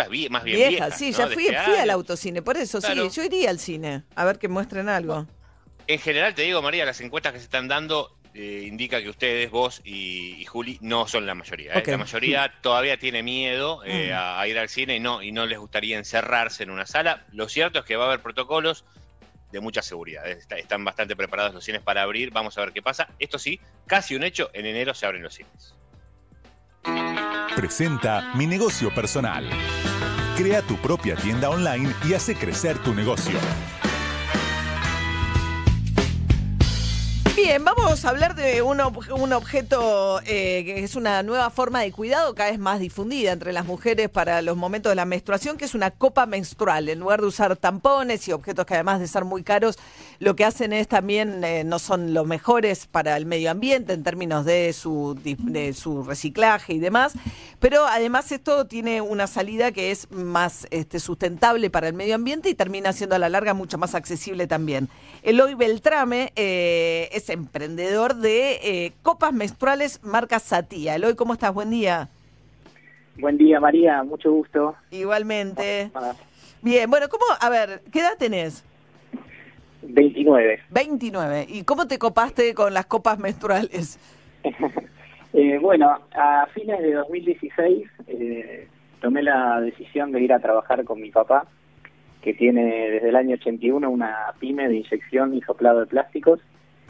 películas más bien Vieja, viejas. sí, ¿no? ya fui, este fui al autocine, por eso Claro. sí, yo iría al cine, a ver que muestren algo. En general, te digo, María, las encuestas que se están dando eh, indica que ustedes, vos y, y Juli, no son la mayoría. ¿eh? La mayoría todavía tiene miedo eh, Mm. a, a ir al cine y no, y no les gustaría encerrarse en una sala. Lo cierto es que va a haber protocolos de mucha seguridad. Está- están bastante preparados los cines para abrir. Vamos a ver qué pasa. Esto sí, casi un hecho, en enero se abren los cines. Presenta Mi Negocio Personal. Crea tu propia tienda online y hace crecer tu negocio. Bien, vamos a hablar de un, ob- un objeto eh, que es una nueva forma de cuidado cada vez más difundida entre las mujeres para los momentos de la menstruación, que es una copa menstrual. En lugar de usar tampones y objetos que además de ser muy caros, lo que hacen es también eh, no son los mejores para el medio ambiente en términos de su, de su reciclaje y demás, pero además esto tiene una salida que es más este, sustentable para el medio ambiente y termina siendo a la larga mucho más accesible también. Eloy Beltrame eh, es emprendedor de eh, copas menstruales marca Satía. Eloy, ¿cómo estás? Buen día. Buen día, María, mucho gusto. Igualmente. Ah, Bien, bueno, ¿cómo? A ver, ¿qué edad tenés? 29. 29. ¿Y cómo te copaste con las copas menstruales? Eh, bueno, a fines de 2016 eh, tomé la decisión de ir a trabajar con mi papá, que tiene desde el año 81 una pyme de inyección y soplado de plásticos,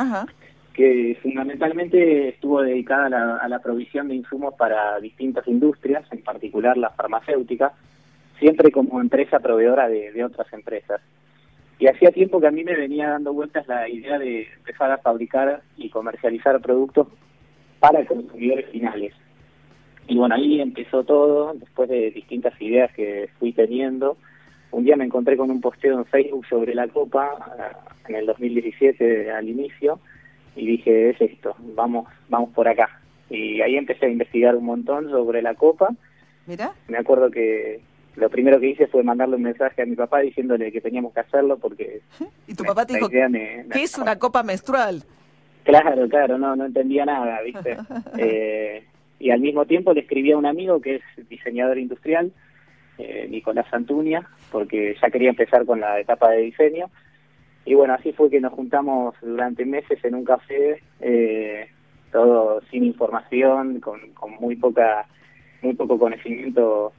Ajá. que fundamentalmente estuvo dedicada a la, a la provisión de insumos para distintas industrias, en particular la farmacéutica, siempre como empresa proveedora de, de otras empresas. Y hacía tiempo que a mí me venía dando vueltas la idea de empezar a fabricar y comercializar productos para consumidores finales. Y bueno, ahí empezó todo, después de distintas ideas que fui teniendo. Un día me encontré con un posteo en Facebook sobre la copa, eh, en el 2017 al inicio, y dije, es esto, vamos, vamos por acá. Y ahí empecé a investigar un montón sobre la copa. Mira. Me acuerdo que lo primero que hice fue mandarle un mensaje a mi papá diciéndole que teníamos que hacerlo porque Y tu me- papá te dijo, idea me- me- ¿qué es una copa menstrual? Claro, claro, no, no entendía nada, ¿viste? Eh, y al mismo tiempo le escribí a un amigo que es diseñador industrial, eh, Nicolás Santuña, porque ya quería empezar con la etapa de diseño. Y bueno, así fue que nos juntamos durante meses en un café, eh, todo sin información, con, muy poca muy poco conocimiento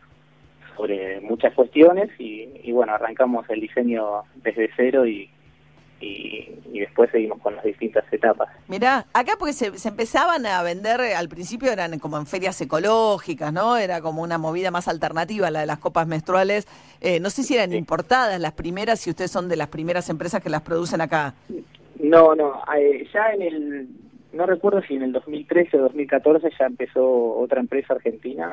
sobre muchas cuestiones y, y bueno, arrancamos el diseño desde cero y, y, y después seguimos con las distintas etapas. Mirá, acá porque se, se empezaban a vender, eh, al principio eran como en ferias ecológicas, ¿no? Era como una movida más alternativa la de las copas menstruales. Eh, no sé si eran Sí. importadas las primeras, si ustedes son de las primeras empresas que las producen acá. No, no, eh, ya en el, no recuerdo si en el 2013 o 2014 ya empezó otra empresa argentina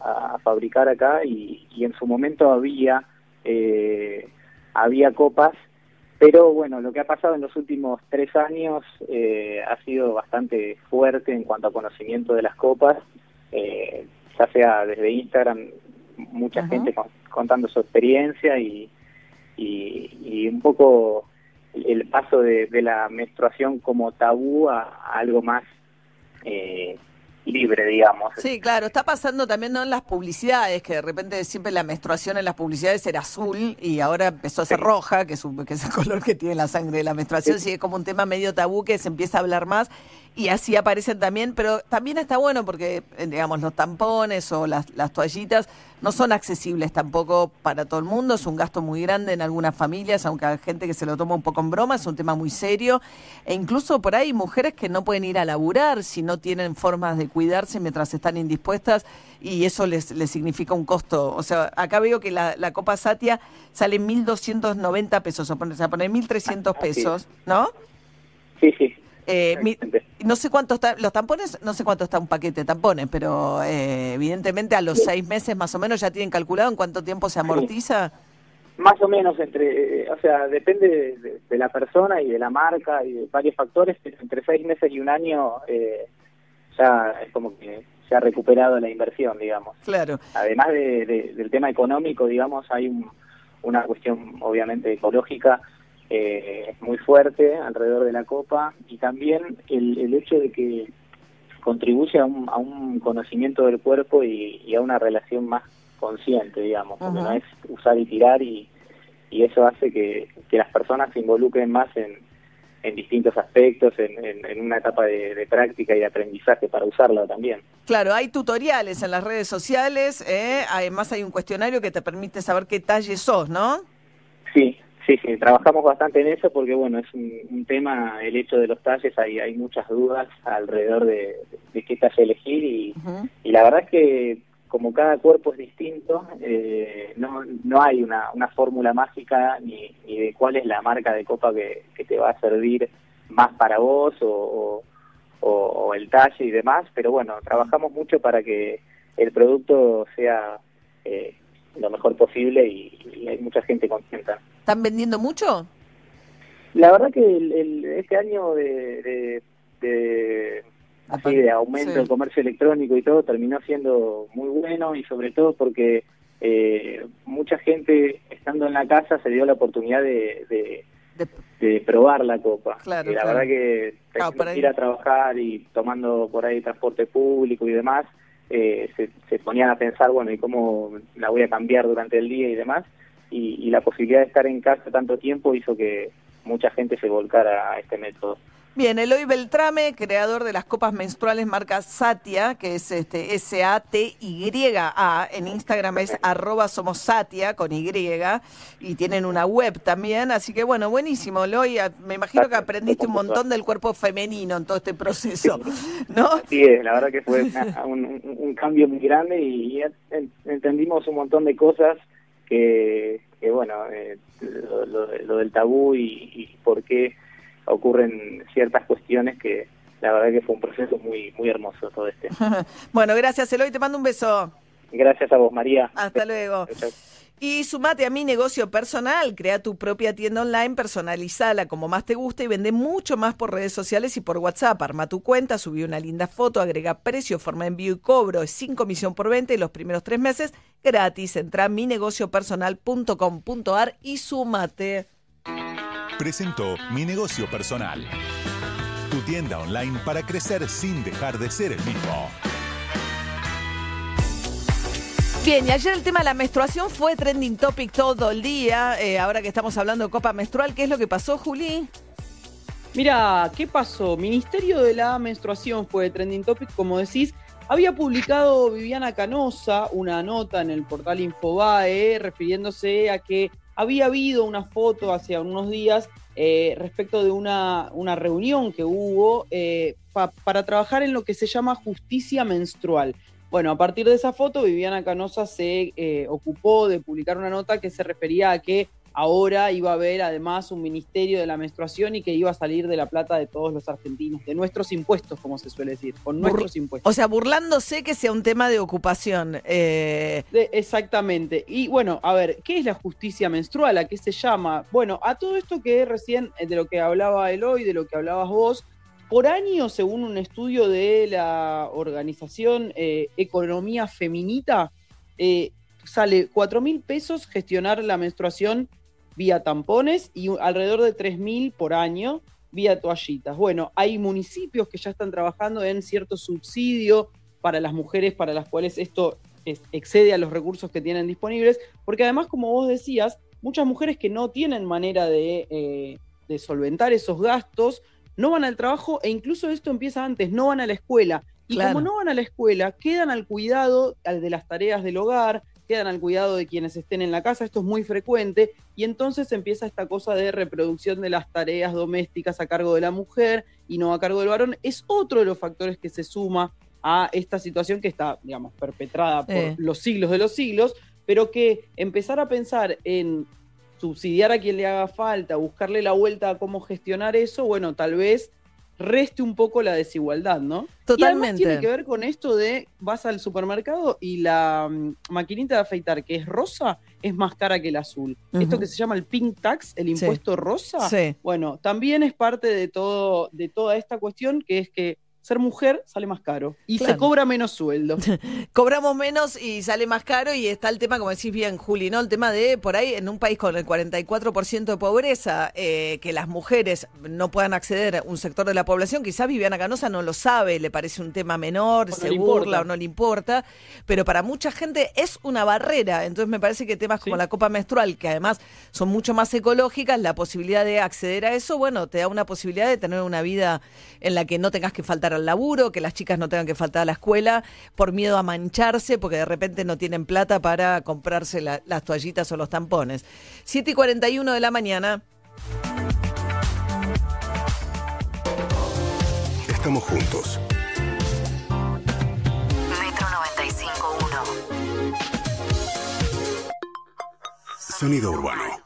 a, a fabricar acá y, y en su momento había, eh, había copas, pero bueno, lo que ha pasado en los últimos tres años eh, ha sido bastante fuerte en cuanto a conocimiento de las copas, eh, ya sea desde Instagram, mucha Ajá. gente con- contando su experiencia y, y, y un poco el paso de, de la menstruación como tabú a, a algo más eh, libre, digamos. Sí, claro, está pasando también ¿no? en las publicidades, que de repente siempre la menstruación en las publicidades era azul y ahora empezó a ser Sí. roja, que es, un- que es el color que tiene la sangre de la menstruación, sí, es como un tema medio tabú que se empieza a hablar más y así aparecen también, pero también está bueno porque, eh, digamos, los tampones o las, las toallitas no son accesibles tampoco para todo el mundo, es un gasto muy grande en algunas familias, aunque hay gente que se lo toma un poco en broma, es un tema muy serio, e incluso por ahí mujeres que no pueden ir a laburar si no tienen formas de cuidarse mientras están indispuestas y eso les, les significa un costo. O sea, acá veo que la, la Copa Satia sale 1.290 pesos, o sea, pone 1.300 Ah, pesos, ¿no? Sí, sí. Eh, mi- no sé cuánto está, los tampones, no sé cuánto está un paquete de tampones, pero eh, evidentemente a los seis meses más o menos ya tienen calculado en cuánto tiempo se amortiza. Más o menos entre, eh, o sea, depende de, de- la persona y de la marca y de varios factores, pero entre seis meses y un año eh, ya es como que se ha recuperado la inversión, digamos. Claro. Además de, de- del tema económico, digamos, hay un- una cuestión obviamente ecológica eh, muy fuerte alrededor de la copa y también el, el hecho de que contribuye a un, a un conocimiento del cuerpo y, y a una relación más consciente, digamos, porque no es usar y tirar y, y eso hace que, que las personas se involucren más en, en distintos aspectos, en, una etapa de, práctica y de aprendizaje para usarla también. Claro, hay tutoriales en las redes sociales, ¿eh? además hay un cuestionario que te permite saber qué talle sos, ¿no? Sí, sí, sí, trabajamos bastante en eso porque, bueno, es un, tema, el hecho de los talles, hay, hay muchas dudas alrededor de, qué talle elegir y, y la verdad es que como cada cuerpo es distinto, eh, no, no hay una, una fórmula mágica ni, ni, de cuál es la marca de copa que, que te va a servir más para vos o, o, el talle y demás, pero bueno, trabajamos mucho para que el producto sea eh, lo mejor posible y, hay mucha gente contenta. ¿Están vendiendo mucho? La verdad que el, este año de así de aumento del comercio electrónico y todo terminó siendo muy bueno y sobre todo porque eh, mucha gente estando en la casa se dio la oportunidad de, de, probar la copa. y la verdad que ir a trabajar y tomando por ahí transporte público y demás, eh, se, se, ponían a pensar, bueno, ¿y cómo la voy a cambiar durante el día y demás? Y, y la posibilidad de estar en casa tanto tiempo hizo que mucha gente se volcara a este método. Bien, Eloy Beltrame, creador de las copas menstruales marca Satia, que es este S-A-T-Y-A. En Instagram es arroba somos Satia con Y y tienen una web también. Así que bueno, buenísimo, Eloy. Me imagino que aprendiste un montón del cuerpo femenino en todo este proceso, ¿no? Sí, la verdad que fue un, cambio muy grande y, entendimos un montón de cosas que, bueno, eh, lo, del tabú y, y por qué ocurren ciertas cuestiones que la verdad que fue un proceso muy muy hermoso todo este. bueno, gracias Eloy, te mando un beso. Gracias a vos, María. Hasta luego. Y sumate a mi negocio personal, crea tu propia tienda online, personalizala como más te gusta y vende mucho más por redes sociales y por WhatsApp. Arma tu cuenta, subí una linda foto, agrega precio, forma envío y cobro, es sin comisión por venta y los primeros tres meses gratis. Entra a minegociopersonal.com.ar y sumate presentó Mi Negocio Personal. Tu tienda online para crecer sin dejar de ser el mismo. Bien, y ayer el tema de la menstruación fue trending topic todo el día. Eh, ahora que estamos hablando de copa menstrual, ¿qué es lo que pasó, Juli? Mira, ¿qué pasó? Ministerio de la Menstruación fue trending topic, como decís. Había publicado Viviana Canosa una nota en el portal Infobae refiriéndose a que había habido una foto hace unos días eh, respecto de una, reunión que hubo eh, para trabajar en lo que se llama justicia menstrual. Bueno, a partir de esa foto, Viviana Canosa se eh, ocupó de publicar una nota que se refería a que ahora iba a haber además un ministerio de la menstruación y que iba a salir de la plata de todos los argentinos, de nuestros impuestos, como se suele decir, con nuestros impuestos. O sea, burlándose que sea un tema de ocupación. Eh. exactamente. Y bueno, a ver, ¿qué es la justicia menstrual? ¿A qué se llama? Bueno, a todo esto que recién, eh, de lo que hablaba Eloy, de lo que hablabas vos, por año, según un estudio de la organización eh, Economía Feminita, sale 4 mil pesos gestionar la menstruación vía tampones y alrededor de 3.000 por año vía toallitas. Bueno, hay municipios que ya están trabajando en cierto subsidio para las mujeres para las cuales esto excede a los recursos que tienen disponibles, porque además, como vos decías, muchas mujeres que no tienen manera de, eh, de solventar esos gastos, no van al trabajo e incluso esto empieza antes, no van a la escuela. Y como no van a la escuela, quedan al cuidado de las tareas del hogar, quedan al cuidado de quienes estén en la casa, esto es muy frecuente, y entonces empieza esta cosa de reproducción de las tareas domésticas a cargo de la mujer y no a cargo del varón, es otro de los factores que se suma a esta situación que está, digamos, perpetrada por eh. los siglos de los siglos, pero que empezar a pensar en subsidiar a quien le haga falta, buscarle la vuelta a cómo gestionar eso, bueno, tal vez reste un poco la desigualdad, ¿no? Totalmente. Y tiene que ver con esto de vas al supermercado y la mm, maquinita de afeitar que es rosa es más cara que el azul. Esto que se llama el pink tax, el impuesto rosa, bueno, también es parte de todo de toda esta cuestión que es que ser mujer sale más caro y Claro. se cobra menos sueldo. Cobramos menos y sale más caro y está el tema, como decís bien, Juli, ¿no? El tema de por ahí en un país con el 44% de pobreza, eh, que las mujeres no puedan acceder a un sector de la población, quizás Viviana Canosa no lo sabe, le parece un tema menor, no se burla o no le importa, pero para mucha gente es una barrera. Entonces me parece que temas como Sí. la copa menstrual, que además son mucho más ecológicas, la posibilidad de acceder a eso, bueno, te da una posibilidad de tener una vida en la que no tengas que faltar al laburo, que las chicas no tengan que faltar a la escuela por miedo a mancharse, porque de repente no tienen plata para comprarse la- las toallitas o los tampones. 7 y 41 de la mañana. Estamos juntos. Metro 95.1. Sonido urbano.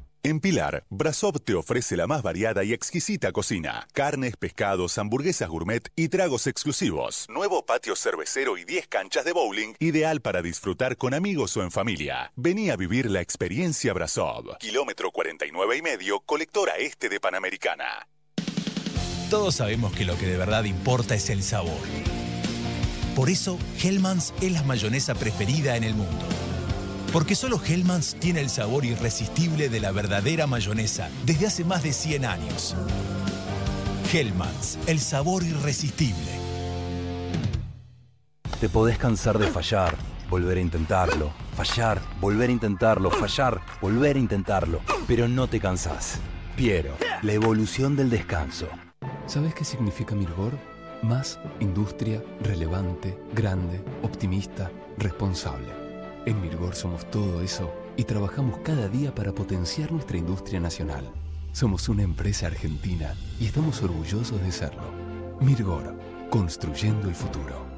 En Pilar, Brasov te ofrece la más variada y exquisita cocina. Carnes, pescados, hamburguesas gourmet y tragos exclusivos. Nuevo patio cervecero y 10 canchas de bowling, ideal para disfrutar con amigos o en familia. Vení a vivir la experiencia Brasov. Kilómetro 49 y medio, colectora este de Panamericana. Todos sabemos que lo que de verdad importa es el sabor. Por eso, Hellmann's es la mayonesa preferida en el mundo. Porque solo Hellmann's tiene el sabor irresistible de la verdadera mayonesa desde hace más de 100 años. Hellmann's, el sabor irresistible. Te podés cansar de fallar, volver a intentarlo, fallar, volver a intentarlo, fallar, volver a intentarlo, pero no te cansás. Piero, la evolución del descanso. ¿Sabes qué significa Mirgor? Más industria relevante, grande, optimista, responsable. En Mirgor somos todo eso y trabajamos cada día para potenciar nuestra industria nacional. Somos una empresa argentina y estamos orgullosos de serlo. Mirgor, construyendo el futuro.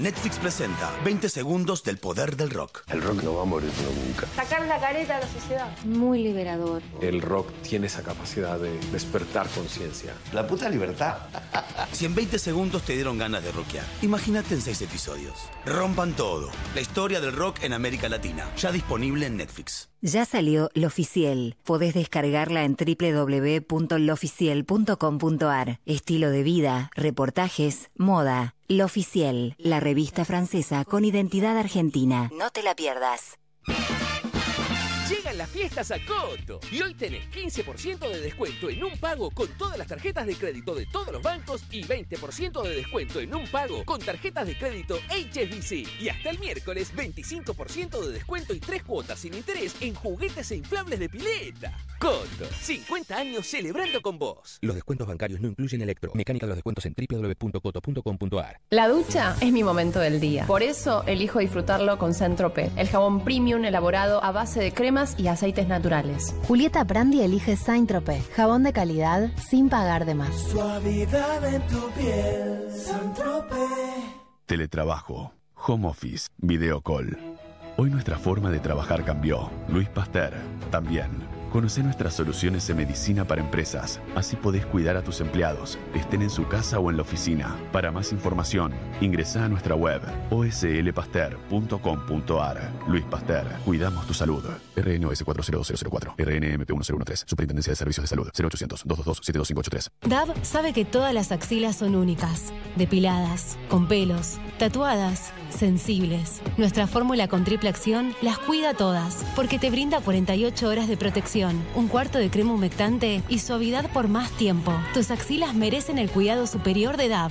Netflix presenta 20 segundos del poder del rock. El rock no va a morir nunca. Sacar la careta a la sociedad. Muy liberador. El rock tiene esa capacidad de despertar conciencia. La puta libertad. si en 20 segundos te dieron ganas de rockear, imagínate en 6 episodios. Rompan todo. La historia del rock en América Latina. Ya disponible en Netflix. Ya salió Lo Oficial. Podés descargarla en www.looficial.com.ar. Estilo de vida, reportajes, moda. Lo Oficial, la revista francesa con identidad argentina. No te la pierdas. Llegan las fiestas a Coto y hoy tenés 15% de descuento en un pago con todas las tarjetas de crédito de todos los bancos y 20% de descuento en un pago con tarjetas de crédito HSBC. Y hasta el miércoles 25% de descuento y tres cuotas sin interés en juguetes e inflables de pileta. Coto, 50 años celebrando con vos. Los descuentos bancarios no incluyen electro. Mecánica de los descuentos en www.coto.com.ar. La ducha es mi momento del día. Por eso elijo disfrutarlo con Centrope, el jabón premium elaborado a base de cremas y aceites naturales. Julieta Brandi elige Saint-Tropez, jabón de calidad sin pagar de más. Suavidad en tu piel, Saint-Tropez. Teletrabajo, home office, video call. Hoy nuestra forma de trabajar cambió. Luis Pasteur, también. Conoce nuestras soluciones de medicina para empresas. Así podés cuidar a tus empleados, estén en su casa o en la oficina. Para más información, ingresa a nuestra web oslpaster.com.ar. Luis Pasteur, cuidamos tu salud. RNOS 40004, RNMP 1013, Superintendencia de Servicios de Salud, 0800 222 72583. DAB sabe que todas las axilas son únicas, depiladas, con pelos, tatuadas, sensibles. Nuestra fórmula con triple acción las cuida todas, porque te brinda 48 horas de protección, un cuarto de crema humectante y suavidad por más tiempo. Tus axilas merecen el cuidado superior de DAB.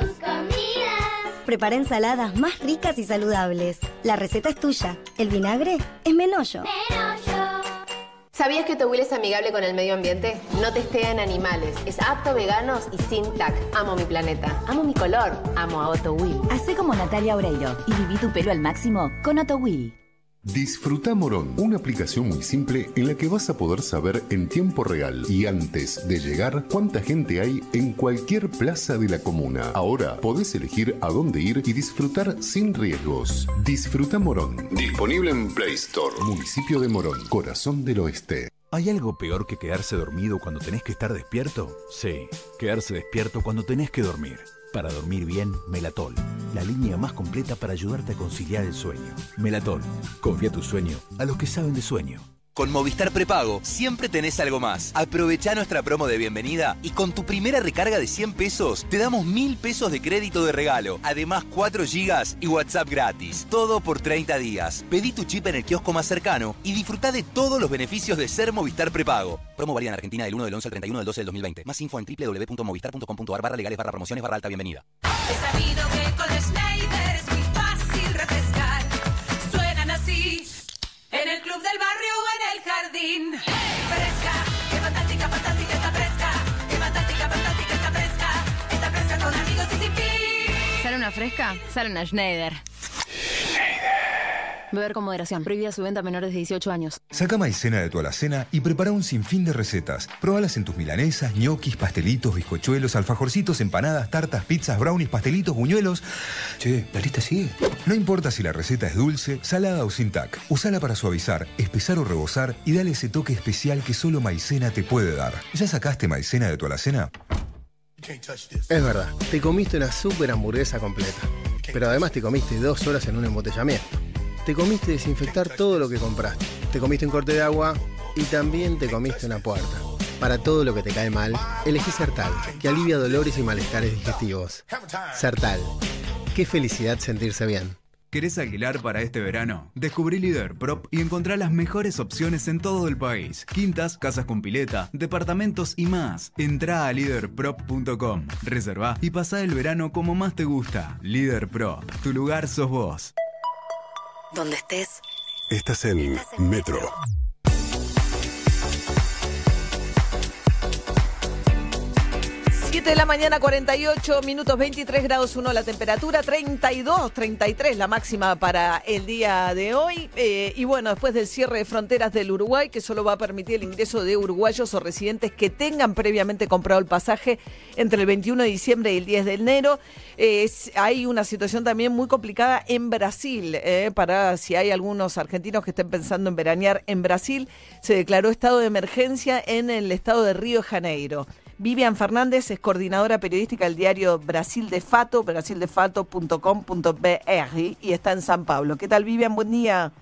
tus comidas. Prepara ensaladas más ricas y saludables. La receta es tuya. El vinagre es Menollo. ¿Sabías que Will es amigable con el medio ambiente? No testea en animales, es apto a veganos y sin TAC. Amo mi planeta, amo mi color, amo a Otto Will. Hacé como Natalia Oreiro y viví tu pelo al máximo con Otto Will. Disfruta Morón, una aplicación muy simple en la que vas a poder saber en tiempo real y antes de llegar cuánta gente hay en cualquier plaza de la comuna. Ahora podés elegir a dónde ir y disfrutar sin riesgos. Disfruta Morón, disponible en Play Store, municipio de Morón, corazón del oeste. ¿Hay algo peor que quedarse dormido cuando tenés que estar despierto? Sí, quedarse despierto cuando tenés que dormir. Para dormir bien, Melatol, la línea más completa para ayudarte a conciliar el sueño. Melatol, confía tu sueño a los que saben de sueño. Con Movistar Prepago siempre tenés algo más. Aprovecha nuestra promo de bienvenida y con tu primera recarga de 100 pesos te damos 1000 pesos de crédito de regalo. Además 4 gigas y WhatsApp gratis. Todo por 30 días. Pedí tu chip en el kiosco más cercano y disfruta de todos los beneficios de ser Movistar Prepago. Promo válida en Argentina del 1 del 11 al 31 del 12 del 2020. Más info en www.movistar.com.ar barra legales barra promociones barra alta bienvenida. El jardín. Fresca, qué fantástica, fantástica está fresca. Qué fantástica, fantástica está fresca. Está fresca con amigos y sin fin. ¿Sale una fresca? Sale una Schneider. Beber con moderación. Prohibida su venta a menores de 18 años. Saca maicena de tu alacena y prepara un sinfín de recetas. Probalas en tus milanesas, ñoquis, pastelitos, bizcochuelos, alfajorcitos, empanadas, tartas, pizzas, brownies, pastelitos, buñuelos. Che, la lista sigue. No importa si la receta es dulce, salada o sin tac. Usala para suavizar, espesar o rebosar y dale ese toque especial que solo maicena te puede dar. ¿Ya sacaste maicena de tu alacena? Es verdad, te comiste una super hamburguesa completa. Pero además te comiste dos horas en un embotellamiento. Te comiste desinfectar todo lo que compraste. Te comiste un corte de agua y también te comiste una puerta. Para todo lo que te cae mal, elegí Sertal, que alivia dolores y malestares digestivos. Sertal. Qué felicidad sentirse bien. ¿Querés alquilar para este verano? Descubrí Líder Prop y encontrá las mejores opciones en todo el país. Quintas, casas con pileta, departamentos y más. Entrá a leaderprop.com, reservá y pasá el verano como más te gusta. Líder Prop, tu lugar sos vos. Donde estés. Estás en Metro. 7 de la mañana, 48 minutos, 23 grados 1 la temperatura, 32, 33 la máxima para el día de hoy. Eh, y bueno, después del cierre de fronteras del Uruguay, que solo va a permitir el ingreso de uruguayos o residentes que tengan previamente comprado el pasaje entre el 21 de diciembre y el 10 de enero, eh, hay una situación también muy complicada en Brasil. eh, para si hay algunos argentinos que estén pensando en veranear en Brasil, se declaró estado de emergencia en el estado de Río de Janeiro. Vivian Fernández es coordinadora periodística del diario Brasil de Fato, brasildefato.com.br y está en San Pablo. ¿Qué tal Vivian? Buen día.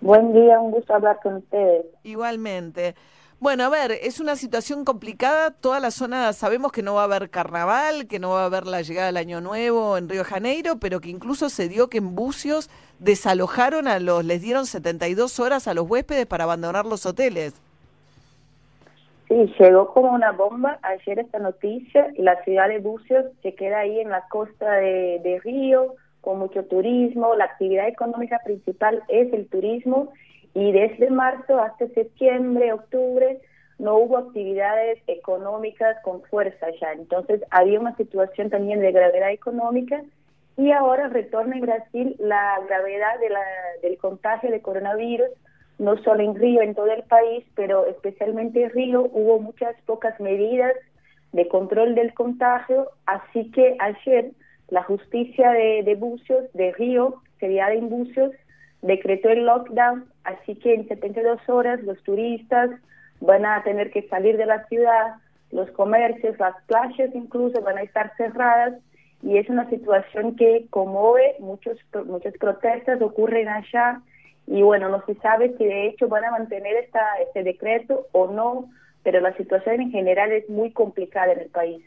Buen día, un gusto hablar con ustedes. Igualmente. Bueno, a ver, es una situación complicada. Toda la zona, sabemos que no va a haber carnaval, que no va a haber la llegada del Año Nuevo en Río de Janeiro, pero que incluso se dio que en Bucios desalojaron a los, les dieron 72 horas a los huéspedes para abandonar los hoteles. Sí, llegó como una bomba ayer esta noticia y la ciudad de Bucios se queda ahí en la costa de, de Río con mucho turismo. La actividad económica principal es el turismo y desde marzo hasta septiembre, octubre no hubo actividades económicas con fuerza ya. Entonces había una situación también de gravedad económica y ahora retorna en Brasil la gravedad de la, del contagio de coronavirus no solo en Río, en todo el país, pero especialmente en Río hubo muchas pocas medidas de control del contagio, así que ayer la justicia de, de Bucios, de Río, seriada en Bucios, decretó el lockdown, así que en 72 horas los turistas van a tener que salir de la ciudad, los comercios, las playas incluso van a estar cerradas y es una situación que conmueve, muchos, muchas protestas ocurren allá y bueno, no se sabe si de hecho van a mantener esta, este decreto o no, pero la situación en general es muy complicada en el país.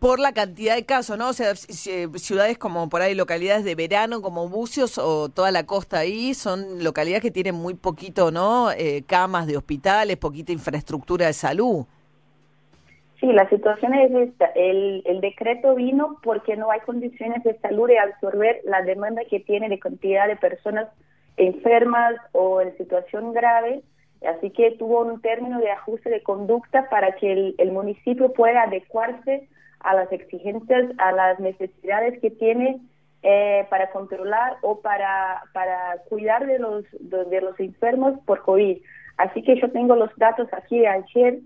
Por la cantidad de casos, ¿no? O sea, ci- ci- ciudades como por ahí, localidades de verano como Bucios o toda la costa ahí, son localidades que tienen muy poquito, ¿no? Eh, camas de hospitales, poquita infraestructura de salud. Sí, la situación es esta. El, el decreto vino porque no hay condiciones de salud de absorber la demanda que tiene de cantidad de personas enfermas o en situación grave Así que tuvo un término de ajuste de conducta para que el, municipio pueda adecuarse a las exigencias, a las necesidades que tiene eh, para controlar o para, para cuidar de los, de, de los enfermos por COVID. Así que yo tengo los datos aquí de ayer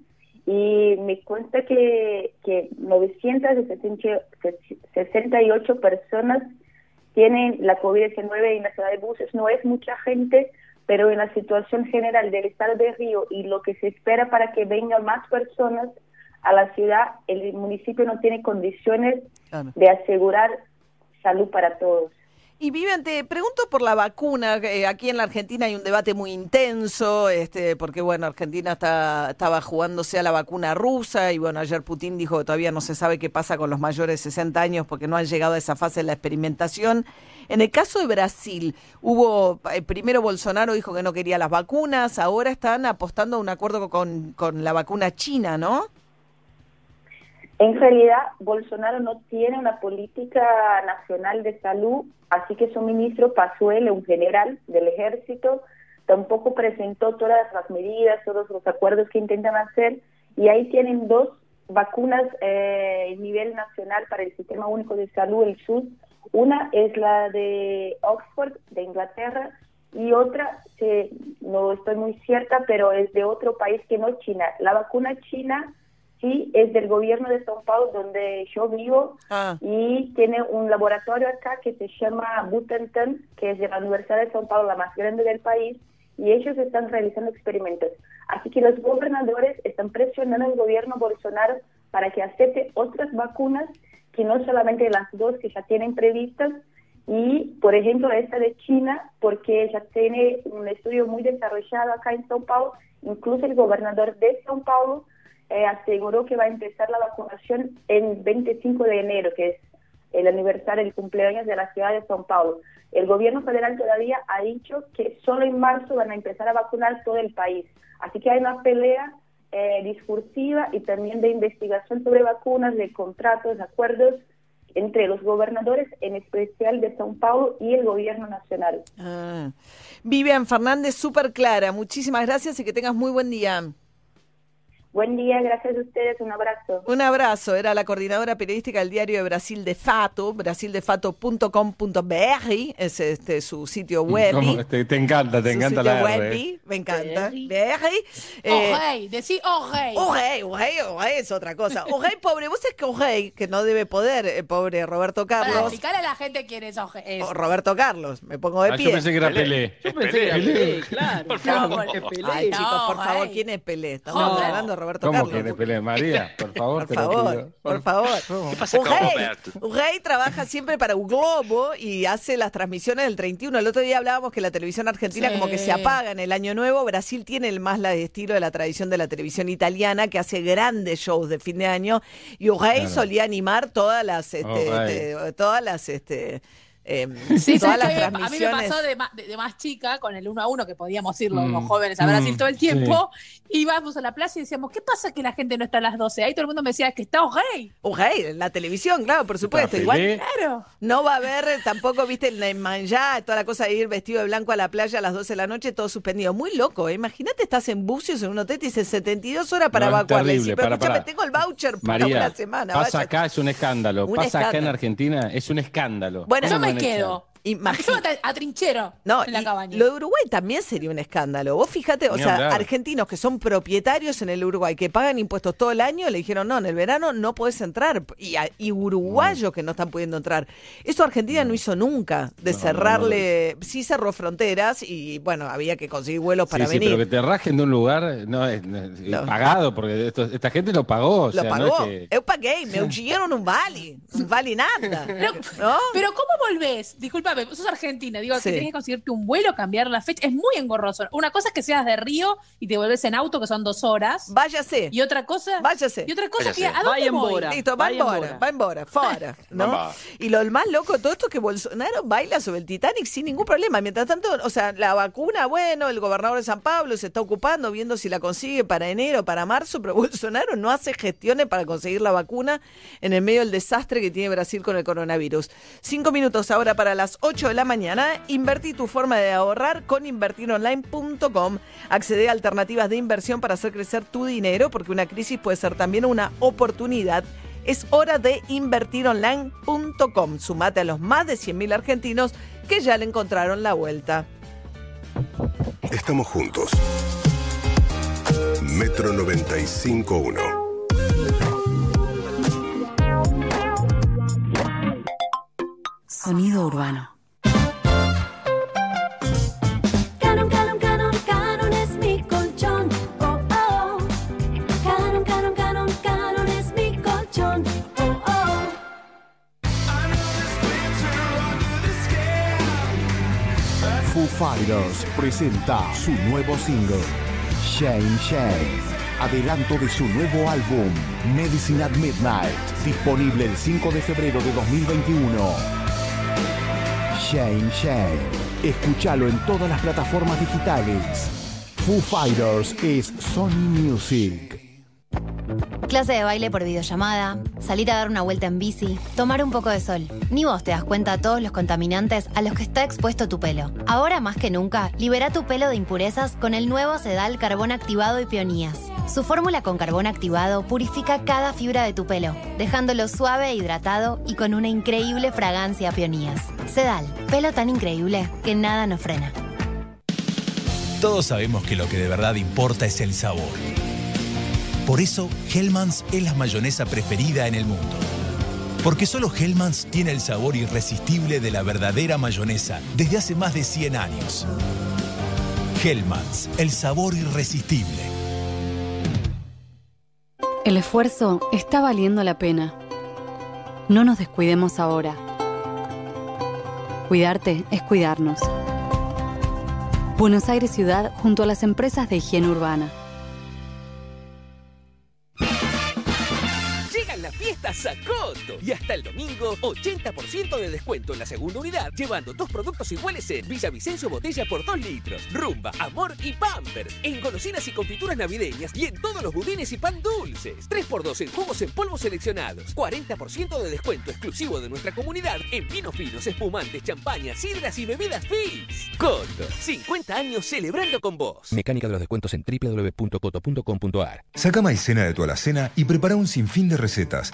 y me cuenta que, que 968 personas tienen la COVID-19 en la ciudad de Buses. No es mucha gente, pero en la situación general del estado de Río y lo que se espera para que vengan más personas a la ciudad, el municipio no tiene condiciones de asegurar salud para todos. Y Vivian, te pregunto por la vacuna. Eh, aquí en la Argentina hay un debate muy intenso, este, porque bueno, Argentina está, estaba jugándose a la vacuna rusa y bueno, ayer Putin dijo que todavía no se sabe qué pasa con los mayores de 60 años porque no han llegado a esa fase de la experimentación. En el caso de Brasil, hubo, eh, primero Bolsonaro dijo que no quería las vacunas, ahora están apostando a un acuerdo con, con la vacuna china, ¿no? En realidad, Bolsonaro no tiene una política nacional de salud, así que su ministro Pazuelle, un general del ejército, tampoco presentó todas las medidas, todos los acuerdos que intentan hacer, y ahí tienen dos vacunas eh, a nivel nacional para el Sistema Único de Salud, el SUS. Una es la de Oxford, de Inglaterra, y otra, que no estoy muy cierta, pero es de otro país que no China. La vacuna china sí es del gobierno de São Paulo, donde yo vivo, y tiene un laboratorio acá que se llama Butantan, que es de la Universidad de São Paulo, la más grande del país, y ellos están realizando experimentos. Así que los gobernadores están presionando al gobierno Bolsonaro para que acepte otras vacunas que no solamente las dos que ya tienen previstas, y por ejemplo esta de China, porque ya tiene un estudio muy desarrollado acá en São Paulo, incluso el gobernador de São Paulo eh, aseguró que va a empezar la vacunación el 25 de enero, que es el aniversario del cumpleaños de la ciudad de São Paulo. El gobierno federal todavía ha dicho que solo en marzo van a empezar a vacunar todo el país. Así que hay una pelea eh, discursiva y también de investigación sobre vacunas, de contratos, acuerdos entre los gobernadores, en especial de São Paulo y el gobierno nacional. Ah. Vivian Fernández, súper clara. Muchísimas gracias y que tengas muy buen día. Buen día, gracias a ustedes, un abrazo. Un abrazo, era la coordinadora periodística del diario de Brasil de Fato, brasildefato.com.br, es este su sitio web. ¿Cómo? Te, te encanta, te Su encanta sitio la web, R. me encanta. Berry. Eh, decí. Ojei, ojei, ojei es otra cosa. Ojei, pobre, vos es que Ojei, que no debe poder, eh, pobre Roberto Para Carlos. explicarle a la gente quién es es. O Roberto Carlos, me pongo de Ah, pie. yo pensé que era Pelé. Yo pensé que era Pelé, claro. Por favor. favor. Es Pelé. Ay, chicos, por No, favor. ¿quién es Pelé? Estamos No. hablando de Roberto ¿Cómo Carlos. que Pelé? María, por favor, Por te lo favor, pido. por favor. ¿Qué pasa con Roberto? Trabaja siempre para un globo y hace las transmisiones del 31. El otro día hablábamos que la televisión argentina Sí. como que se apaga en el año nuevo. Brasil tiene el más la estilo de la tradición de la televisión italiana que hace grandes shows de fin de año y Ujei Claro. solía animar todas las este, Ujei. este, todas las este em, Sí, todas ¿sabes las qué? a mí me transmisiones. pasó de, ma- de- de más chica con el uno a uno que podíamos ir los, Mm, los jóvenes a Brasil mm, todo el tiempo. Íbamos a la plaza y decíamos, ¿qué pasa que la gente no está a las 12? Ahí todo el mundo me decía que está. Ujei, en la televisión, claro, por supuesto. Igual Claro. No va a haber eh, tampoco, viste, el manjá, toda la cosa de ir vestido de blanco a la playa a las 12 de la noche, todo suspendido. Muy loco, ¿eh? Imagínate, estás en bucios en un hotel, te dice 72 horas para No, es evacuar. Le terrible, decís, pero para, escúchame, para. tengo el voucher para María, una semana. pasa vaya. acá es un escándalo. Un pasa acá en. Argentina es un escándalo. Bueno, Yo ¿Cómo quedo. Yo a trinchero No, en la cabaña. lo de Uruguay también sería un escándalo. Vos fíjate, o Ni sea, hablar. argentinos que son propietarios en el Uruguay, que pagan impuestos todo el año, le dijeron, no, en el verano no podés entrar. Y, a- y uruguayos que no están pudiendo entrar. Eso Argentina no hizo nunca, de No, no, cerrarle, sí cerró fronteras y bueno, había que conseguir vuelos para sí, sí, venir. pero que te rajen de un lugar no es, no es- No. pagado, porque esto- esta gente lo pagó. o Lo sea, no pagó. es que- Eu paguei, me dieron un vale. Un vale nada. Pero, ¿No? pero ¿cómo volvés? Disculpame, sos argentina. Digo, Sí. que tienes que conseguirte un vuelo, cambiar la fecha. Es muy engorroso. Una cosa es que seas de Río y te volvés en auto, que son dos horas. Váyase. Y otra cosa. Váyase. Y otra cosa Váyase. que. ¿A dónde Vaya en voy? Bora. Listo, va Vaya embora, embora. va embora, fuera, ¿no? Y lo más loco de todo esto es que Bolsonaro baila sobre el Titanic sin ningún problema. Mientras tanto, o sea, la vacuna, bueno, el gobernador de San Pablo se está ocupando, viendo si la consigue para enero, para marzo, pero Bolsonaro no hace gestiones para conseguir la vacuna en el medio del desastre que tiene Brasil con el coronavirus. Cinco minutos ahora para las ocho. 8 de la mañana. Invertí tu forma de ahorrar con invertironline.com. Accede a alternativas de inversión para hacer crecer tu dinero, porque una crisis puede ser también una oportunidad. Es hora de invertironline.com. Sumate a los más de 100.000 argentinos que ya le encontraron la vuelta. Estamos juntos. Metro 95.1. Sonido urbano. Foo Fighters presenta su nuevo single, Shane Shane. Adelanto de su nuevo álbum, Medicine at Midnight, disponible el 5 de febrero de 2021. Shane Shane. Escúchalo en todas las plataformas digitales. Foo Fighters es Sony Music. Clase de baile por videollamada, salir a dar una vuelta en bici, tomar un poco de sol. Ni vos te das cuenta de todos los contaminantes a los que está expuesto tu pelo. Ahora más que nunca, libera tu pelo de impurezas con el nuevo Sedal Carbón Activado y Peonías. Su fórmula con carbón activado purifica cada fibra de tu pelo, dejándolo suave e hidratado y con una increíble fragancia a peonías. Sedal, pelo tan increíble que nada nos frena. Todos sabemos que lo que de verdad importa es el sabor. Por eso, Hellmann's es la mayonesa preferida en el mundo. Porque solo Hellmann's tiene el sabor irresistible de la verdadera mayonesa desde hace más de 100 años. Hellmann's, el sabor irresistible. El esfuerzo está valiendo la pena. No nos descuidemos ahora. Cuidarte es cuidarnos. Buenos Aires Ciudad junto a las empresas de higiene urbana. Llegan las fiestas a Coto y hasta el domingo 80% de descuento en la segunda unidad llevando dos productos iguales en Villavicencio botella por 2 litros, rumba, amor y pampers, en golosinas y confituras navideñas y en todos los budines y pan dulces. 3x2 en jugos en polvo seleccionados, 40% de descuento exclusivo de nuestra comunidad en vinos finos, espumantes, champañas, sidras y bebidas Fizz. Coto, 50 años celebrando con vos. Mecánica de los descuentos en www.coto.com.ar. Saca maicena de tu alacena y prepara un sinfín de recetas.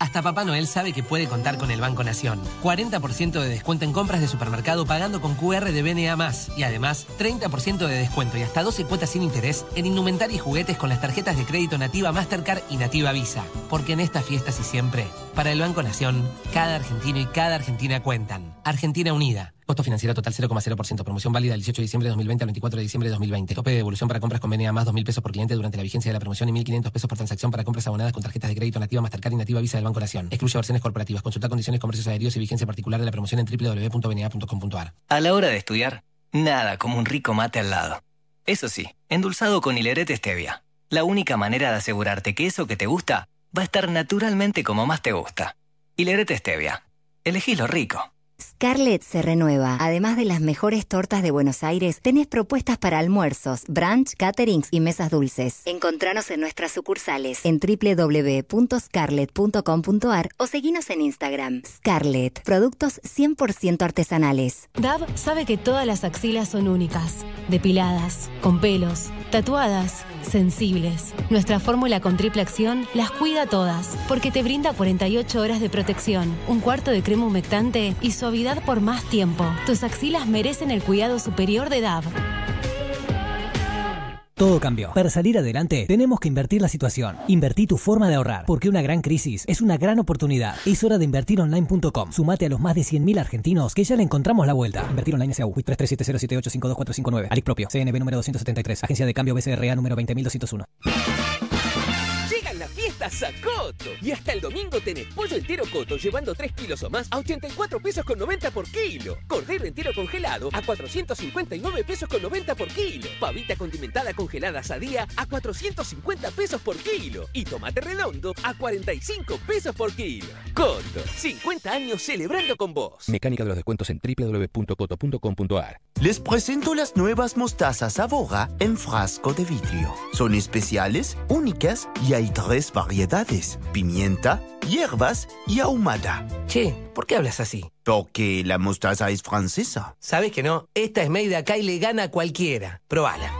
Hasta Papá Noel sabe que puede contar con el Banco Nación. 40% de descuento en compras de supermercado pagando con QR de BNA+. Y además, 30% de descuento y hasta 12 cuotas sin interés en indumentaria y juguetes con las tarjetas de crédito Nativa Mastercard y Nativa Visa. Porque en estas fiestas y siempre, para el Banco Nación, cada argentino y cada argentina cuentan. Argentina Unida. Costo financiero total 0,0%. Promoción válida del 18 de diciembre de 2020 al 24 de diciembre de 2020. Tope de devolución para compras con BNA más 2.000 pesos por cliente durante la vigencia de la promoción y 1.500 pesos por transacción para compras abonadas con tarjetas de crédito nativa Mastercard y nativa Visa del Banco Nación. Excluye versiones corporativas. Consulta condiciones, comercios aéreos y vigencia particular de la promoción en www.bna.com.ar. A la hora de estudiar, nada como un rico mate al lado. Eso sí, endulzado con hilerete stevia. La única manera de asegurarte que eso que te gusta va a estar naturalmente como más te gusta. Hilerete stevia. Elegí lo rico. Scarlett se renueva. Además de las mejores tortas de Buenos Aires, tenés propuestas para almuerzos, brunch, caterings y mesas dulces. Encontranos en nuestras sucursales en www.scarlett.com.ar o seguinos en Instagram. Scarlett, productos 100% artesanales. DAB sabe que todas las axilas son únicas, depiladas, con pelos, tatuadas, sensibles. Nuestra fórmula con triple acción las cuida todas, porque te brinda 48 horas de protección, un cuarto de crema humectante y suavidad por más tiempo. Tus axilas merecen el cuidado superior de DAB. Todo cambió. Para salir adelante, tenemos que invertir la situación. Invertí tu forma de ahorrar, porque una gran crisis es una gran oportunidad. Es hora de invertironline.com. Sumate a los más de 100.000 argentinos que ya le encontramos la vuelta. Invertir online SAU, 337078525459. Alic propio, CNB número 273, Agencia de Cambio BCRA número 20201. Casa Coto. Y hasta el domingo tenés pollo entero Coto llevando 3 kilos o más a 84 pesos con 90 por kilo. Cordero entero congelado a 459 pesos con 90 por kilo. Pavita condimentada congelada sadía a 450 pesos por kilo. Y tomate redondo a 45 pesos por kilo. Coto, 50 años celebrando con vos. Mecánica de los descuentos en www.coto.com.ar. Les presento las nuevas mostazas Sabora en frasco de vidrio. Son especiales, únicas y hay tres variedades: pimienta, hierbas y ahumada. Che, ¿por qué hablas así? Porque la mostaza es francesa. ¿Sabes que no? Esta es made de acá y le gana a cualquiera. Probala.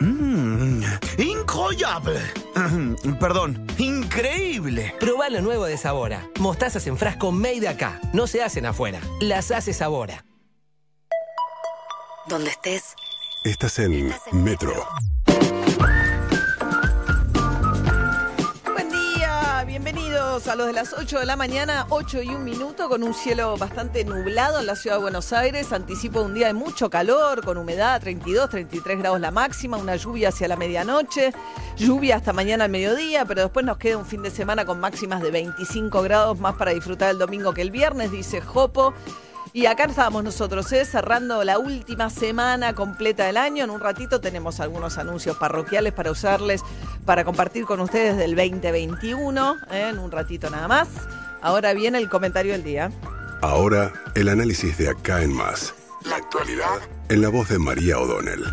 Mmm, incroyable. Perdón, increíble. Probá lo nuevo de Sabora. Mostazas en frasco made de acá. No se hacen afuera. Las hace Sabora. Donde estés. Estás en Metro. Buen a los de las 8 de la mañana, 8 y un minuto, con un cielo bastante nublado en la ciudad de Buenos Aires. Anticipo un día de mucho calor, con humedad, 32, 33 grados la máxima, una lluvia hacia la medianoche, lluvia hasta mañana al mediodía, pero después nos queda un fin de semana con máximas de 25 grados más para disfrutar el domingo que el viernes, dice Jopo. Y acá estábamos nosotros, ¿eh? cerrando la última semana completa del año. En un ratito tenemos algunos anuncios parroquiales para usarles, para compartir con ustedes del 2021, ¿eh? en un ratito nada más. Ahora viene el comentario del día. Ahora, el análisis de acá en más. La actualidad en la voz de María O'Donnell.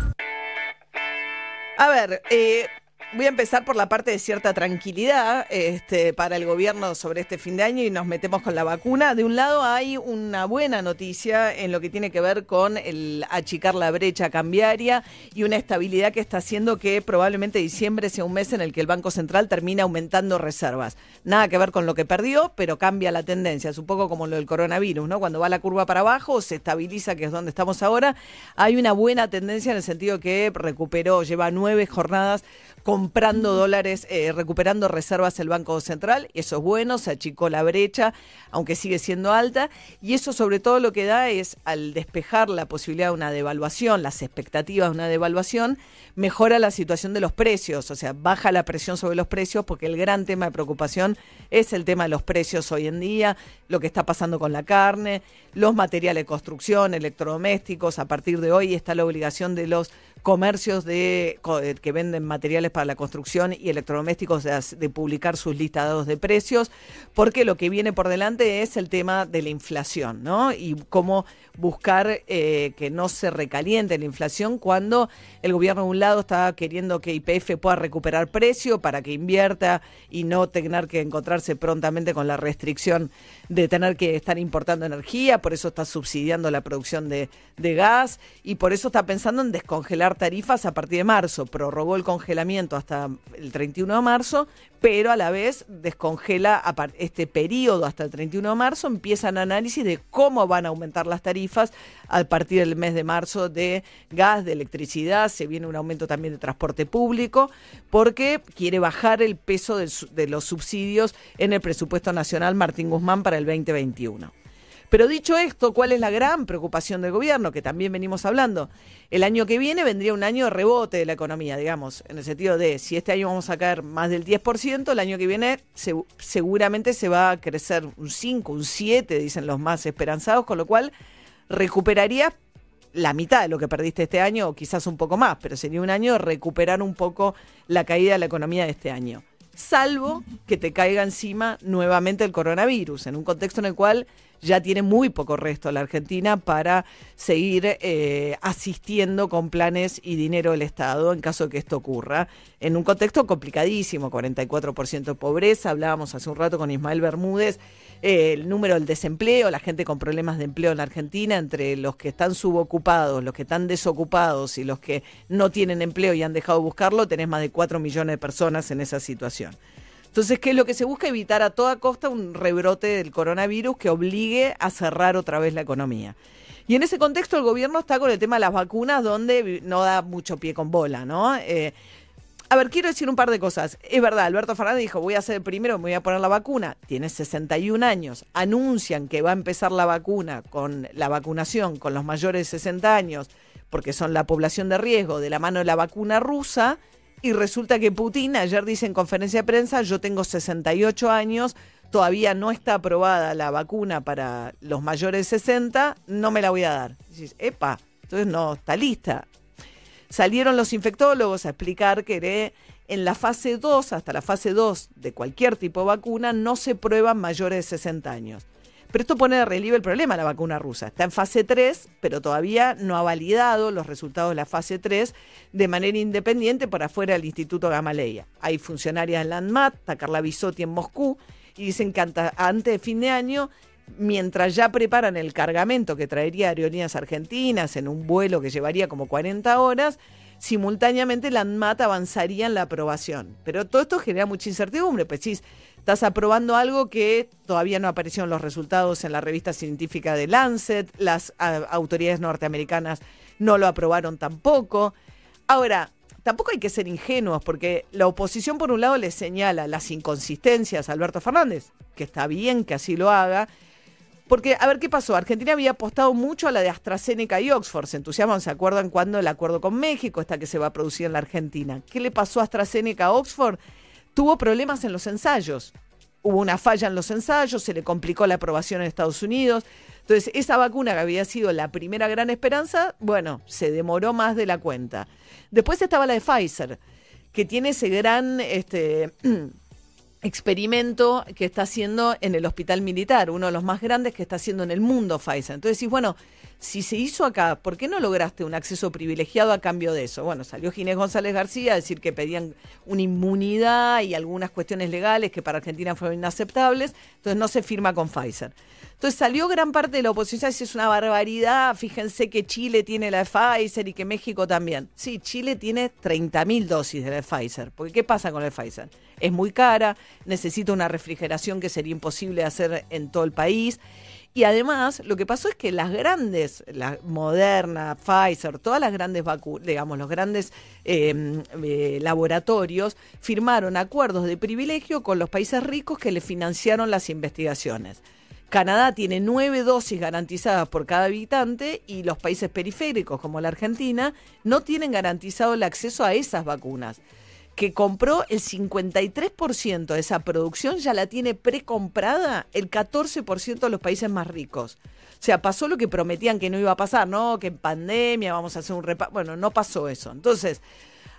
A ver, eh, voy a empezar por la parte de cierta tranquilidad este, para el gobierno sobre este fin de año y nos metemos con la vacuna. De un lado hay una buena noticia en lo que tiene que ver con el achicar la brecha cambiaria y una estabilidad que está haciendo que probablemente diciembre sea un mes en el que el Banco Central termine aumentando reservas. Nada que ver con lo que perdió, pero cambia la tendencia. Es un poco como lo del coronavirus, ¿no? Cuando va la curva para abajo, se estabiliza, que es donde estamos ahora. Hay una buena tendencia en el sentido que recuperó, lleva nueve jornadas comprando dólares, eh, recuperando reservas el Banco Central. Eso es bueno, se achicó la brecha, aunque sigue siendo alta. Y eso sobre todo lo que da es, al despejar la posibilidad de una devaluación, las expectativas de una devaluación, mejora la situación de los precios, o sea, baja la presión sobre los precios, porque el gran tema de preocupación es el tema de los precios hoy en día, lo que está pasando con la carne, los materiales de construcción, electrodomésticos. A partir de hoy está la obligación de los comercios de, eh, que venden materiales para la construcción y electrodomésticos de, publicar sus listados de precios, porque lo que viene por delante es el tema de la inflación, ¿no? Y cómo buscar eh, que no se recaliente la inflación cuando el gobierno de un lado está queriendo que IPF pueda recuperar precio para que invierta y no tener que encontrarse prontamente con la restricción de tener que estar importando energía, por eso está subsidiando la producción de gas y por eso está pensando en descongelar tarifas a partir de marzo. Prorrogó el congelamiento hasta el 31 de marzo, pero a la vez descongela este periodo hasta el 31 de marzo, empiezan análisis de cómo van a aumentar las tarifas a partir del mes de marzo de gas, de electricidad, se viene un aumento también de transporte público, porque quiere bajar el peso de los subsidios en el presupuesto nacional Martín Guzmán para el 2021. Pero dicho esto, ¿cuál es la gran preocupación del gobierno? Que también venimos hablando. El año que viene vendría un año de rebote de la economía, digamos, en el sentido de si este año vamos a caer más del 10%, el año que viene se- seguramente se va a crecer un 5, un 7, dicen los más esperanzados, con lo cual recuperaría la mitad de lo que perdiste este año, o quizás un poco más, pero sería un año de recuperar un poco la caída de la economía de este año. Salvo que te caiga encima nuevamente el coronavirus, en un contexto en el cual ya tiene muy poco resto la Argentina para seguir eh, asistiendo con planes y dinero del Estado en caso de que esto ocurra. En un contexto complicadísimo, 44% de pobreza, hablábamos hace un rato con Ismael Bermúdez, eh, el número del desempleo, la gente con problemas de empleo en la Argentina, entre los que están subocupados, los que están desocupados y los que no tienen empleo y han dejado de buscarlo, tenés más de 4 millones de personas en esa situación. Entonces, ¿qué es lo que se busca? Evitar a toda costa un rebrote del coronavirus que obligue a cerrar otra vez la economía. Y en ese contexto el gobierno está con el tema de las vacunas donde no da mucho pie con bola, ¿no? Eh, a ver, quiero decir un par de cosas. Es verdad, Alberto Fernández dijo, voy a el primero, me voy a poner la vacuna. Tiene 61 años. Anuncian que va a empezar la vacuna con la vacunación con los mayores de 60 años, porque son la población de riesgo, de la mano de la vacuna rusa. Y resulta que Putin ayer dice en conferencia de prensa, yo tengo 68 años, todavía no está aprobada la vacuna para los mayores de 60, no me la voy a dar. Y dices, epa, entonces no está lista. Salieron los infectólogos a explicar que en la fase 2, hasta la fase 2 de cualquier tipo de vacuna, no se prueban mayores de 60 años. Pero esto pone de relieve el problema de la vacuna rusa. Está en fase 3, pero todavía no ha validado los resultados de la fase 3 de manera independiente por afuera del Instituto Gamaleya. Hay funcionarias en Landmat, está Carla Bisotti en Moscú, y dicen que antes de fin de año, mientras ya preparan el cargamento que traería Aerolíneas Argentinas en un vuelo que llevaría como 40 horas, simultáneamente la avanzaría en la aprobación. Pero todo esto genera mucha incertidumbre, pues sí, estás aprobando algo que todavía no aparecieron los resultados en la revista científica de Lancet, las autoridades norteamericanas no lo aprobaron tampoco. Ahora, tampoco hay que ser ingenuos, porque la oposición por un lado le señala las inconsistencias a Alberto Fernández, que está bien que así lo haga, porque, a ver, ¿qué pasó? Argentina había apostado mucho a la de AstraZeneca y Oxford. Se entusiasman, ¿se acuerdan cuando el acuerdo con México, esta que se va a producir en la Argentina? ¿Qué le pasó a AstraZeneca a Oxford? Tuvo problemas en los ensayos. Hubo una falla en los ensayos, se le complicó la aprobación en Estados Unidos. Entonces, esa vacuna que había sido la primera gran esperanza, bueno, se demoró más de la cuenta. Después estaba la de Pfizer, que tiene ese gran este, experimento que está haciendo en el hospital militar, uno de los más grandes que está haciendo en el mundo Pfizer. Entonces decís, bueno, si se hizo acá, ¿por qué no lograste un acceso privilegiado a cambio de eso? Bueno, salió Ginés González García a decir que pedían una inmunidad y algunas cuestiones legales que para Argentina fueron inaceptables, entonces no se firma con Pfizer. Entonces salió gran parte de la oposición decir es una barbaridad, fíjense que Chile tiene la Pfizer y que México también. Sí, Chile tiene 30.000 dosis de la Pfizer, porque ¿qué pasa con la Pfizer? Es muy cara, necesita una refrigeración que sería imposible hacer en todo el país. Y además, lo que pasó es que las grandes, la Moderna, Pfizer, todas las grandes vacunas, digamos, los grandes eh, eh, laboratorios firmaron acuerdos de privilegio con los países ricos que le financiaron las investigaciones. Canadá tiene nueve dosis garantizadas por cada habitante y los países periféricos, como la Argentina, no tienen garantizado el acceso a esas vacunas. Que compró el 53% de esa producción, ya la tiene precomprada el 14% de los países más ricos. O sea, pasó lo que prometían que no iba a pasar, ¿no? Que en pandemia vamos a hacer un reparto. Bueno, no pasó eso. Entonces,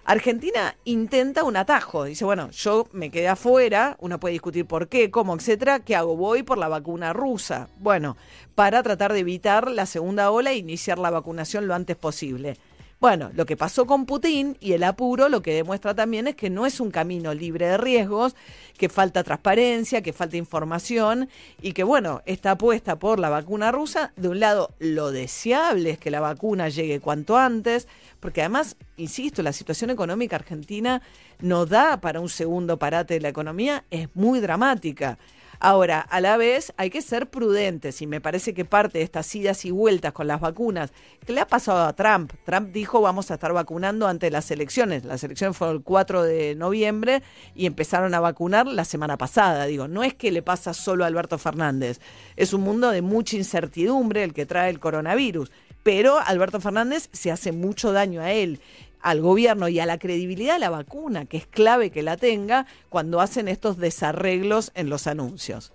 Argentina intenta un atajo. Dice, bueno, yo me quedé afuera, uno puede discutir por qué, cómo, etcétera. ¿Qué hago? Voy por la vacuna rusa. Bueno, para tratar de evitar la segunda ola e iniciar la vacunación lo antes posible. Bueno, lo que pasó con Putin y el apuro lo que demuestra también es que no es un camino libre de riesgos, que falta transparencia, que falta información y que, bueno, está apuesta por la vacuna rusa. De un lado, lo deseable es que la vacuna llegue cuanto antes, porque además, insisto, la situación económica argentina no da para un segundo parate de la economía, es muy dramática. Ahora, a la vez hay que ser prudentes y me parece que parte de estas idas y vueltas con las vacunas, que le ha pasado a Trump. Trump dijo vamos a estar vacunando ante las elecciones. Las elecciones fueron el 4 de noviembre y empezaron a vacunar la semana pasada. Digo, no es que le pasa solo a Alberto Fernández, es un mundo de mucha incertidumbre el que trae el coronavirus. Pero Alberto Fernández se hace mucho daño a él al gobierno y a la credibilidad de la vacuna, que es clave que la tenga cuando hacen estos desarreglos en los anuncios.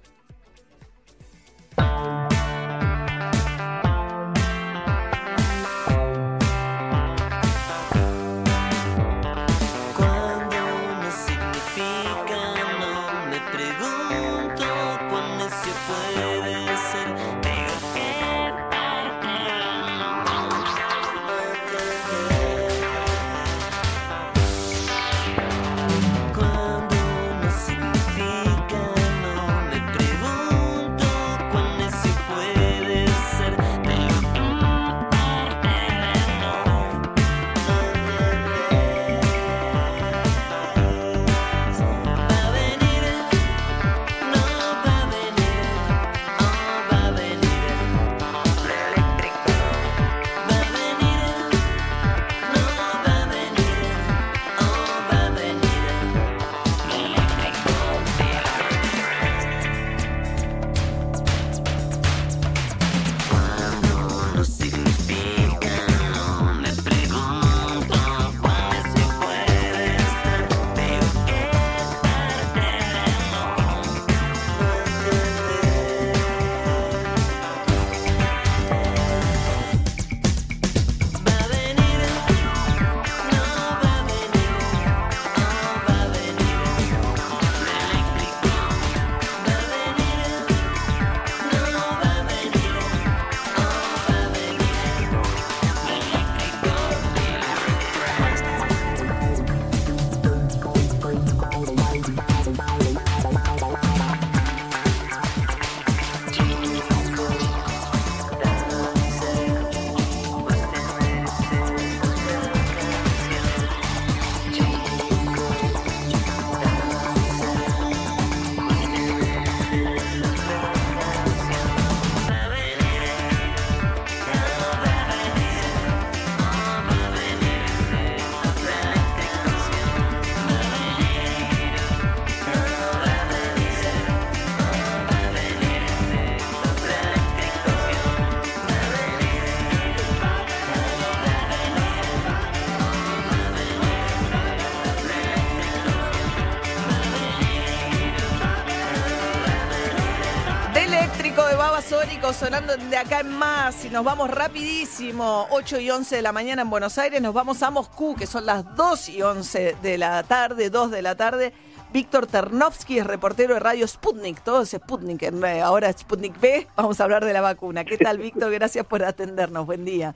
De acá en más y nos vamos rapidísimo. 8 y 11 de la mañana en Buenos Aires, nos vamos a Moscú, que son las 2 y 11 de la tarde, 2 de la tarde. Víctor Ternovsky es reportero de Radio Sputnik, todo es Sputnik, eh, ahora Sputnik B, vamos a hablar de la vacuna. ¿Qué tal, Víctor? Gracias por atendernos, buen día.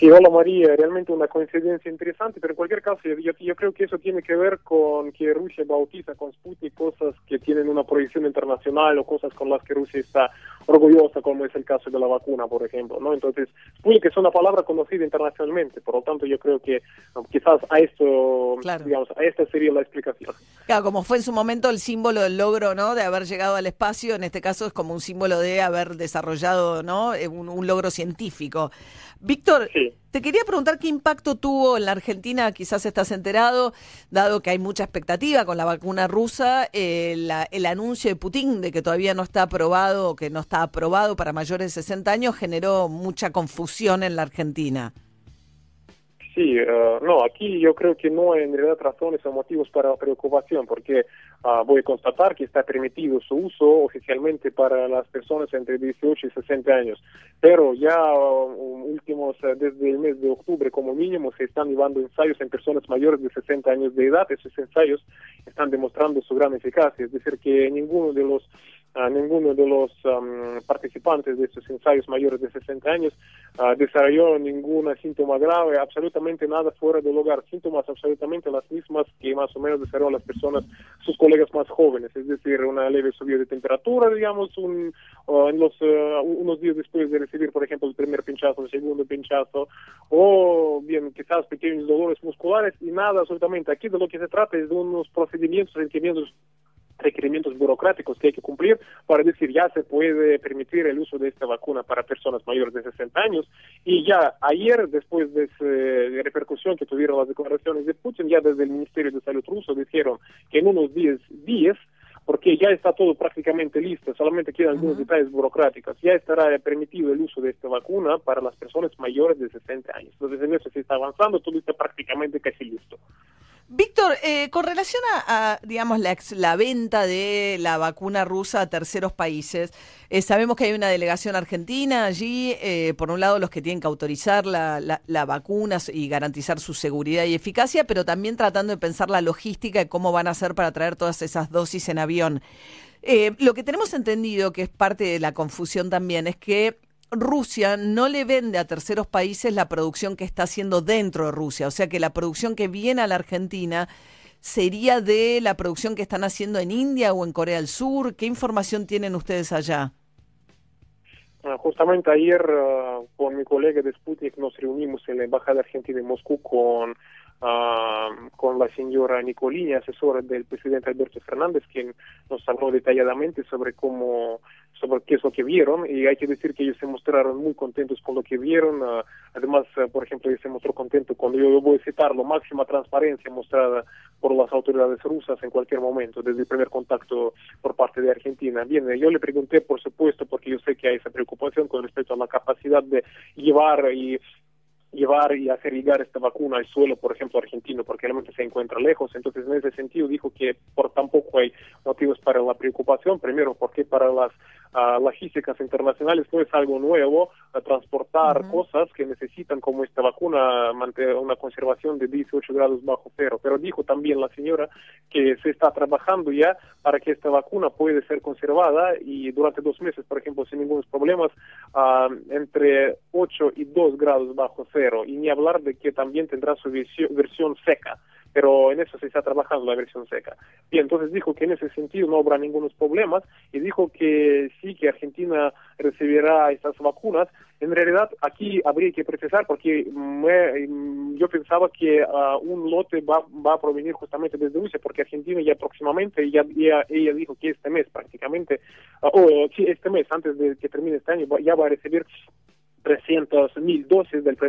Sí, hola María, realmente una coincidencia interesante, pero en cualquier caso yo, creo que eso tiene que ver con que Rusia bautiza con Sputnik cosas que tienen una proyección internacional o cosas con las que Rusia está orgullosa, como es el caso de la vacuna, por ejemplo, ¿no? Entonces, Sputnik es una palabra conocida internacionalmente, por lo tanto yo creo que um, quizás a esto, digamos, a esta sería la explicación. Claro, como fue en su momento el símbolo del logro, ¿no? De haber llegado al espacio, en este caso es como un símbolo de haber desarrollado, ¿no? Eh, Un, un logro científico. Víctor, te quería preguntar qué impacto tuvo en la Argentina, quizás estás enterado, dado que hay mucha expectativa con la vacuna rusa, eh, la- el anuncio de Putin de que todavía no está aprobado que no está aprobado para mayores de 60 años generó mucha confusión en la Argentina. Sí, eh, no, aquí yo creo que no hay en realidad razones o motivos para preocupación, porque ah, voy a constatar que está permitido su uso oficialmente para las personas entre 18 y 60 años, pero ya ah, últimos, eh, desde el mes de octubre como mínimo, se están llevando ensayos en personas mayores de 60 años de edad, esos ensayos están demostrando su gran eficacia, es decir, que ninguno de los ah, ninguno de los am, participantes de estos ensayos mayores de 60 años ah, desarrolló ningún síntoma grave, absolutamente nada fuera del hogar, síntomas absolutamente las mismas que más o menos desarrollaron las personas, sus colegas más jóvenes, es decir, una leve subida de temperatura, digamos, un, ah, en los, ah, unos días después de recibir, por ejemplo, el primer pinchazo, el segundo pinchazo, o bien quizás pequeños dolores musculares y nada absolutamente. Aquí de lo que se trata es de unos procedimientos, requerimientos requerimientos burocráticos que hay que cumplir para decir ya se puede permitir el uso de esta vacuna para personas mayores de 60 años y ya ayer después de esa repercusión que tuvieron las declaraciones de Putin ya desde el Ministerio de Salud ruso dijeron que en unos 10 días porque ya está todo prácticamente listo, solamente quedan algunos detalles burocráticos. Ya estará permitido el uso de esta vacuna para las personas mayores de 60 años. Entonces, en eso se está avanzando, todo está prácticamente casi listo. Víctor, eh, con relación a, digamos, la, la venta de la vacuna rusa a terceros países, eh, sabemos que hay una delegación argentina allí, eh, por un lado los que tienen que autorizar la, la, la vacuna y garantizar su seguridad y eficacia, pero también tratando de pensar la logística de cómo van a hacer para traer todas esas dosis en avión. Eh, lo que tenemos entendido, que es parte de la confusión también, es que Rusia no le vende a terceros países la producción que está haciendo dentro de Rusia. O sea que la producción que viene a la Argentina sería de la producción que están haciendo en India o en Corea del Sur. ¿Qué información tienen ustedes allá? Ah, Justamente ayer ah, con mi colega de Sputnik nos reunimos en la Embajada Argentina en Moscú con, ah, con la señora Nicolini, asesora del presidente Alberto Fernández, quien nos habló detalladamente sobre cómo, sobre qué es lo que vieron y hay que decir que ellos se mostraron muy contentos con lo que vieron. ah, además, ah, por ejemplo, ellos se mostró contento cuando yo voy a citarlo, máxima transparencia mostrada por las autoridades rusas en cualquier momento, desde el primer contacto por parte de Argentina. Bien, yo le pregunté, por supuesto, porque yo sé que hay esa preocupación con respecto a la capacidad de llevar y llevar y hacer llegar esta vacuna al suelo, por ejemplo, argentino, porque realmente se encuentra lejos. Entonces, en ese sentido, dijo que por tampoco hay motivos para la preocupación. Primero, porque para las ah, logísticas internacionales no es algo nuevo transportar cosas que necesitan, como esta vacuna, mantener una conservación de 18 grados bajo cero. Pero dijo también la señora que se está trabajando ya para que esta vacuna puede ser conservada y durante dos meses, por ejemplo, sin ningún problemas, ah, entre 8 y 2 grados bajo cero. Y ni hablar de que también tendrá su versión seca. Pero en eso se está trabajando la versión seca. Bien, entonces dijo que en ese sentido no habrá ningunos problemas y dijo que sí, que Argentina recibirá estas vacunas. En realidad, aquí habría que precisar porque me- yo pensaba que ah, un lote va, va a provenir justamente desde Rusia, porque Argentina ya próximamente, ya, ya- ella dijo que este mes prácticamente, ah, o sí, este mes, antes de que termine este año, ya va a recibir 300 mil dosis del primer